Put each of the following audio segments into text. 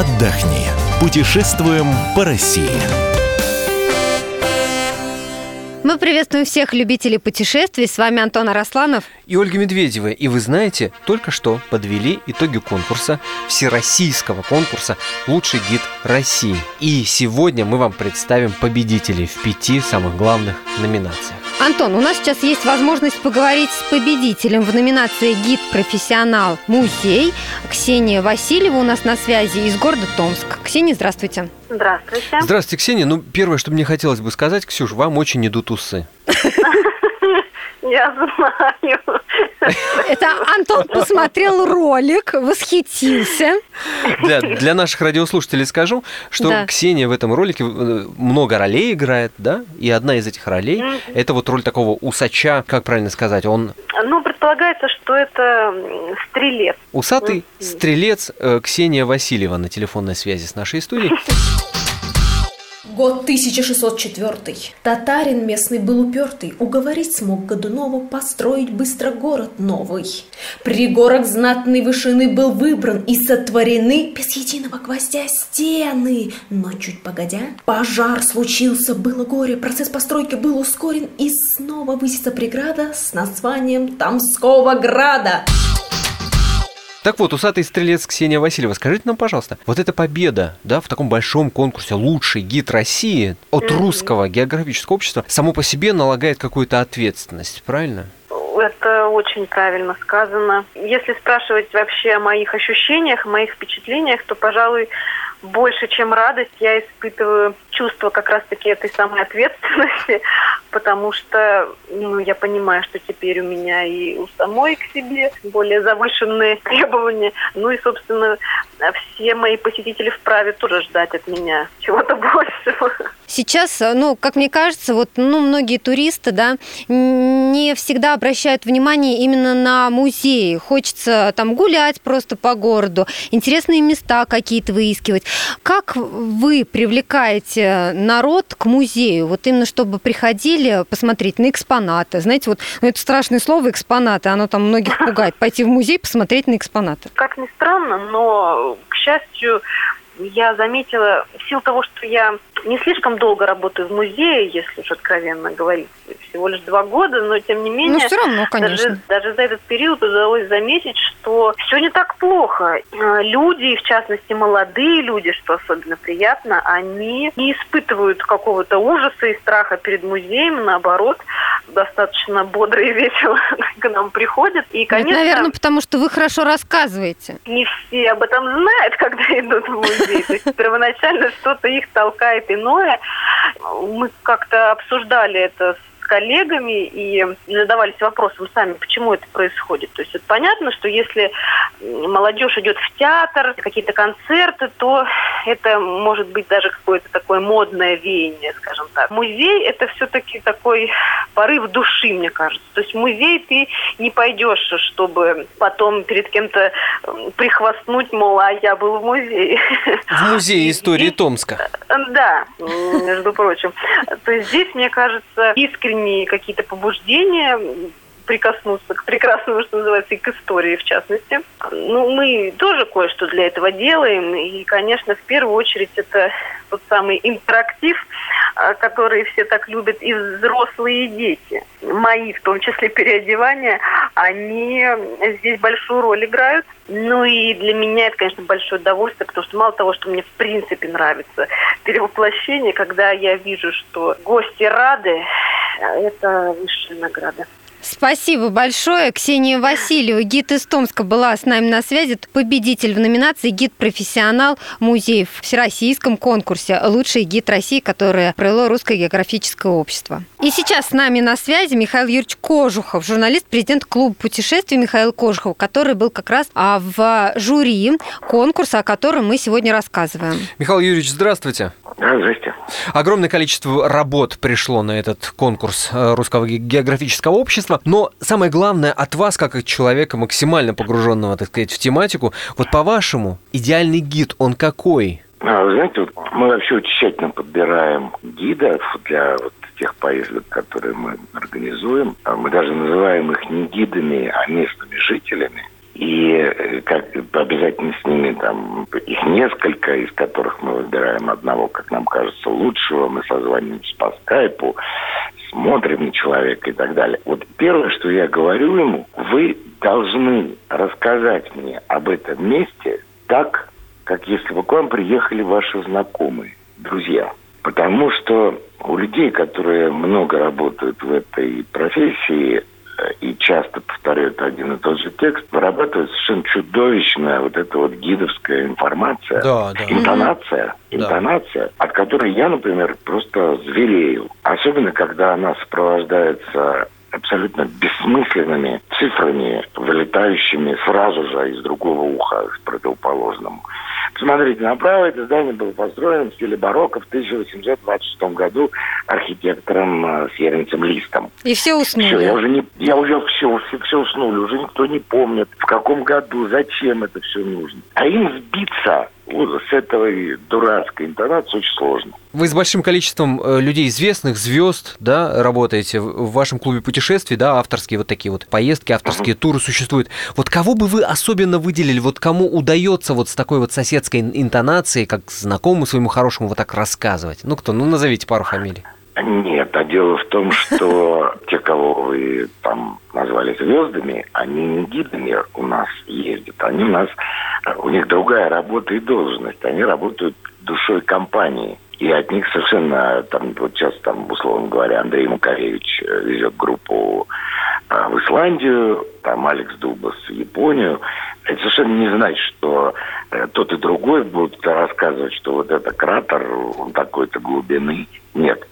отдохни. Путешествуем по России. Мы приветствуем всех любителей путешествий. С вами Антон Арасланов. И Ольга Медведева. И вы знаете, только что подвели итоги конкурса, всероссийского конкурса «Лучший гид России». И сегодня мы вам представим победителей в пяти самых главных номинациях. Антон, у нас сейчас есть возможность поговорить с победителем в номинации «Гид профессионал музей». Ксения Васильева у нас на связи из города Томск. Ксения, здравствуйте. Здравствуйте. Здравствуйте, Ксения. Ну, первое, что мне хотелось бы сказать, Ксюш, вам очень идут усы. Я знаю. Это Антон посмотрел ролик, восхитился. Для, для наших радиослушателей скажу, что Да. Ксения в этом ролике э, много ролей играет, да? И одна из этих ролей Мгм. это вот роль такого усача, как правильно сказать, он Ну, предполагается, что это стрелец. усатый Мгм. стрелец э, Ксения Васильева на телефонной связи с нашей студией. Год 1604. Татарин местный был упертый, уговорить смог Годунова построить быстро город новый. Пригорок знатной вышины был выбран и сотворены без единого гвоздя стены. Но чуть погодя, пожар случился, было горе, процесс постройки был ускорен, и снова высится преграда с названием Тамского града. Так вот, усатый стрелец Ксения Васильева, скажите нам, пожалуйста, вот эта победа, да, в таком большом конкурсе «Лучший гид России» от русского географического общества само по себе налагает какую-то ответственность, правильно? Это очень правильно сказано. Если спрашивать вообще о моих ощущениях, о моих впечатлениях, то, пожалуй, больше, чем радость, я испытываю чувство как раз-таки этой самой ответственности, потому что ну, я понимаю, что теперь у меня и у самой к себе более завышенные требования. Ну и, собственно, все мои посетители вправе тоже ждать от меня чего-то большего. Сейчас, ну, как мне кажется, вот, ну, многие туристы, да, не всегда обращают внимание именно на музеи. Хочется там гулять просто по городу, интересные места какие-то выискивать. Как вы привлекаете народ к музею? Вот именно чтобы приходили посмотреть на экспонаты. Знаете, вот ну, это страшное слово экспонаты, оно там многих пугает. Пойти в музей, посмотреть на экспонаты. Как ни странно, но, к счастью, я заметила, в силу того, что я не слишком долго работаю в музее, если уж откровенно говорить, всего лишь два года, но тем не менее... Ну, все равно, конечно. Даже, даже за этот период удалось заметить, что все не так плохо. Э, Люди, в частности молодые люди, что особенно приятно, они не испытывают какого-то ужаса и страха перед музеем, наоборот, достаточно бодро и весело к нам приходят. И, Ну, Это, конечно, наверное, потому что вы хорошо рассказываете. не все об этом знают, когда идут в музей. То есть первоначально что-то их толкает иное. Мы как-то обсуждали это с коллегами и задавались вопросом сами, почему это происходит. То есть вот понятно, что если молодежь идет в театр, какие-то концерты, то это может быть даже какое-то такое модное веяние, скажем так. Музей – это все-таки такой порыв души, мне кажется. То есть в музей ты не пойдешь, чтобы потом перед кем-то прихвастнуть, мол, а я был в музее. В музее истории Томска. Да, м, между прочим. То есть здесь, мне кажется, искренние какие-то побуждения прикоснуться к прекрасному, что называется, и к истории, в частности. Ну, мы тоже кое-что для этого делаем, и, конечно, в первую очередь это тот самый интерактив, а, который все так любят, и взрослые, и дети. Мои, в том числе переодевания, они здесь большую роль играют. Ну и для меня это, конечно, большое удовольствие, потому что мало того, что мне в принципе нравится перевоплощение, когда я вижу, что гости рады, это высшая награда. Спасибо большое. Ксения Васильева, гид из Томска, была с нами на связи. Это победитель в номинации «Гид-профессионал музей» в всероссийском конкурсе «Лучший гид России», который провело Русское географическое общество. И сейчас с нами на связи Михаил Юрьевич Кожухов, журналист, президент клуба путешествий Михаил Кожухов, который был как раз а, в жюри конкурса, о котором мы сегодня рассказываем. Михаил Юрьевич, здравствуйте. Здрасте. Огромное количество работ пришло на этот конкурс э, Русского ге- географического общества, но самое главное от вас, как от человека максимально погруженного, так сказать, в тематику, вот по-вашему, идеальный гид, он какой? А, вы знаете, мы вообще очень тщательно подбираем гидов для вот тех поездок, которые мы организуем. А Мы даже называем их не гидами, а местными жителями. И э, как обязательно с ними там их несколько, из которых мы выбираем одного, как нам кажется, лучшего. Мы созваниваемся по скайпу, смотрим на человека и так далее. Вот первое, что я говорю ему, вы должны рассказать мне об этом месте так, как если бы к вам приехали ваши знакомые, друзья. Потому что у людей, которые много работают в этой профессии, и часто повторяют один и тот же текст, вырабатывается совершенно чудовищная вот эта вот гидовская информация, Да, да. интонация, интонация, от которой я, например, просто зверею. Особенно, когда она сопровождается абсолютно бессмысленными цифрами, вылетающими сразу же из другого уха, с противоположному. Посмотрите направо, это здание было построено в стиле барокко в 1826 году архитектором э, Сьеренцем Листом. И все Все, я уснули. уже не, я уже все, все, все уснули, уже никто не помнит, в каком году, зачем это все нужно. А им сбиться вот с этой дурацкой интонации очень сложно. Вы с большим количеством э, людей известных, звезд, да, работаете в вашем клубе путешествий, да, авторские вот такие вот поездки, авторские туры существуют. Вот кого бы вы особенно выделили, вот кому удается вот с такой вот соседской ин- интонацией, как знакомому своему хорошему вот так рассказывать? Ну кто, ну назовите пару фамилий. Нет, а дело в том, что те, кого вы там назвали звездами, они не гидами у нас ездят. Они у нас, у них другая работа и должность. Они работают душой компании. И от них совершенно, там, вот сейчас, там, условно говоря, Андрей Макаревич э, везет группу а, в Исландию, там Алекс Дубас в Японию. Это совершенно не значит, что э, тот и другой будут рассказывать, что вот это кратер, он такой-то глубины. Нет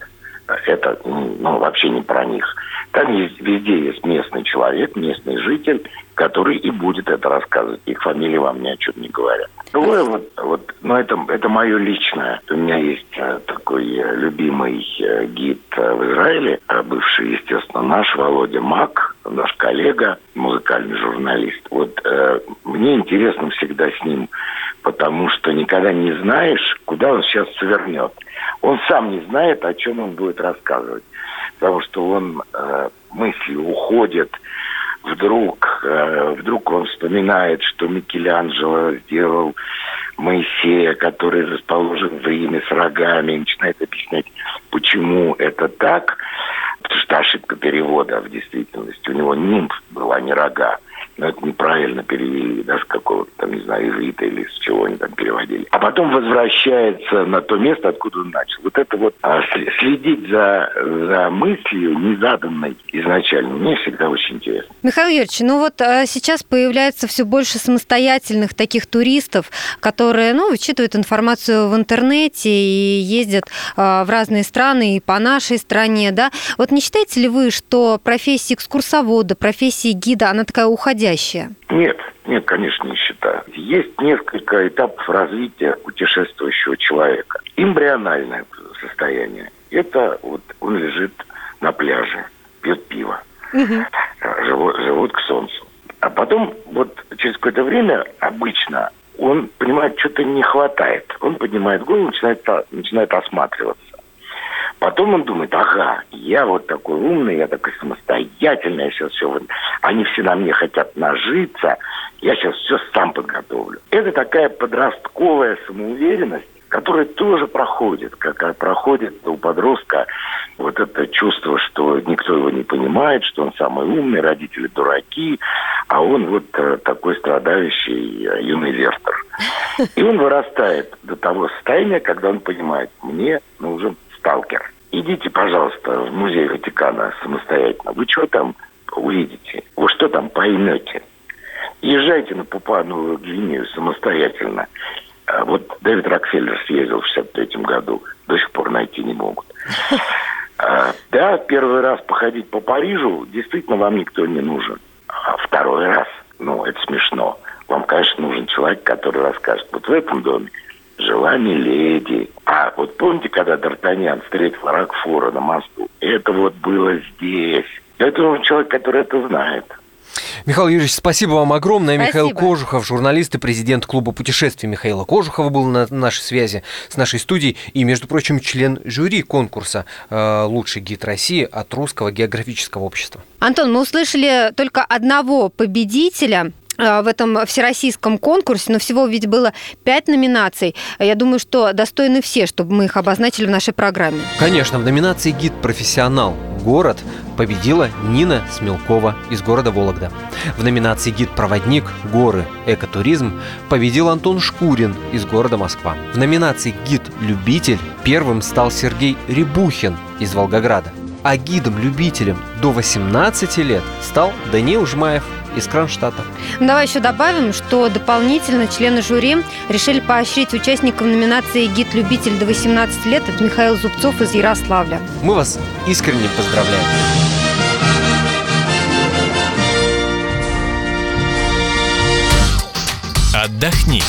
это ну, вообще не про них. Там есть, везде есть местный человек, местный житель, который и будет это рассказывать. Их фамилии вам ни о чем не говорят. Другое вот, вот ну это, это мое личное. У меня есть э, такой э, любимый э, гид в Израиле, бывший, естественно, наш Володя Мак, наш коллега, музыкальный журналист. Вот э, мне интересно всегда с ним, потому что никогда не знаешь, куда он сейчас свернет. Он сам не знает, о чем он будет рассказывать, потому что он э, мыслью уходит, вдруг, э, вдруг он вспоминает, что Микеланджело сделал Моисея, который расположен в Риме с рогами, и начинает объяснять, почему это так, потому что ошибка перевода в действительности. У него нимб была не рога. Но это неправильно перевели, да, с какого-то там, не знаю, иврита или с чего они там переводили. А потом возвращается на то место, откуда он начал. Вот это вот а, следить за, за мыслью, незаданной изначально, мне всегда очень интересно. Михаил Юрьевич, ну вот а, сейчас появляется все больше самостоятельных таких туристов, которые, ну, вычитывают информацию в интернете и ездят а, в разные страны и по нашей стране, да. Вот не считаете ли вы, что профессия экскурсовода, профессия гида, она такая уходящая? Нет, нет, конечно, не считаю. Есть несколько этапов развития путешествующего человека. Эмбриональное состояние. Это вот он лежит на пляже, пьет пиво, живот, живот к солнцу. А потом, вот через какое-то время, обычно, он понимает, что-то не хватает. Он поднимает голову, начинает, начинает осматриваться. Потом он думает, ага, я вот такой умный, я такой самостоятельный, я сейчас все... вот- Они все на мне хотят нажиться, я сейчас все сам подготовлю. Это такая подростковая самоуверенность, которая тоже проходит, как проходит у подростка вот это чувство, что никто его не понимает, что он самый умный, родители дураки, а он вот э, такой страдающий э, юный Вертер. И он вырастает до того состояния, когда он понимает, мне нужен сталкер. Идите, пожалуйста, в музей Ватикана самостоятельно. Вы что там увидите? Вы что там поймете? Езжайте на Папуановую Гвинею самостоятельно. А Вот Дэвид Рокфеллер съездил в 63 году. До сих пор найти не могут. А, Да, первый раз походить по Парижу действительно вам никто не нужен. А второй раз, ну, это смешно. Вам, конечно, нужен человек, который расскажет. Вот в этом доме жила Миледи. А вот помните, когда Д'Артаньян встретил Рокфора на мосту? Это вот было здесь. Это нужен человек, который это знает. Михаил Юрьевич, спасибо вам огромное. Михаил Спасибо. Кожухов, журналист и президент клуба путешествий Михаила Кожухова был на нашей связи с нашей студией и, между прочим, член жюри конкурса э, «Лучший гид России» от Русского географического общества. Антон, мы услышали только одного победителя. В этом всероссийском конкурсе, но всего ведь было пять номинаций. Я думаю, что достойны все, чтобы мы их обозначили в нашей программе. Конечно, в номинации «Гид профессионал. Город» победила Нина Смелкова из города Вологда. В номинации «Гид-проводник. Горы. Экотуризм» победил Антон Шкурин из города Москва. В номинации «Гид-любитель» первым стал Сергей Рябухин из Волгограда. А гидом-любителем до 18 лет стал Даниил Жмаев из Кронштадта. Давай еще добавим, что дополнительно члены жюри решили поощрить участников номинации «Гид-любитель до 18 лет» от Михаил Зубцов из Ярославля. Мы вас искренне поздравляем. Отдохни.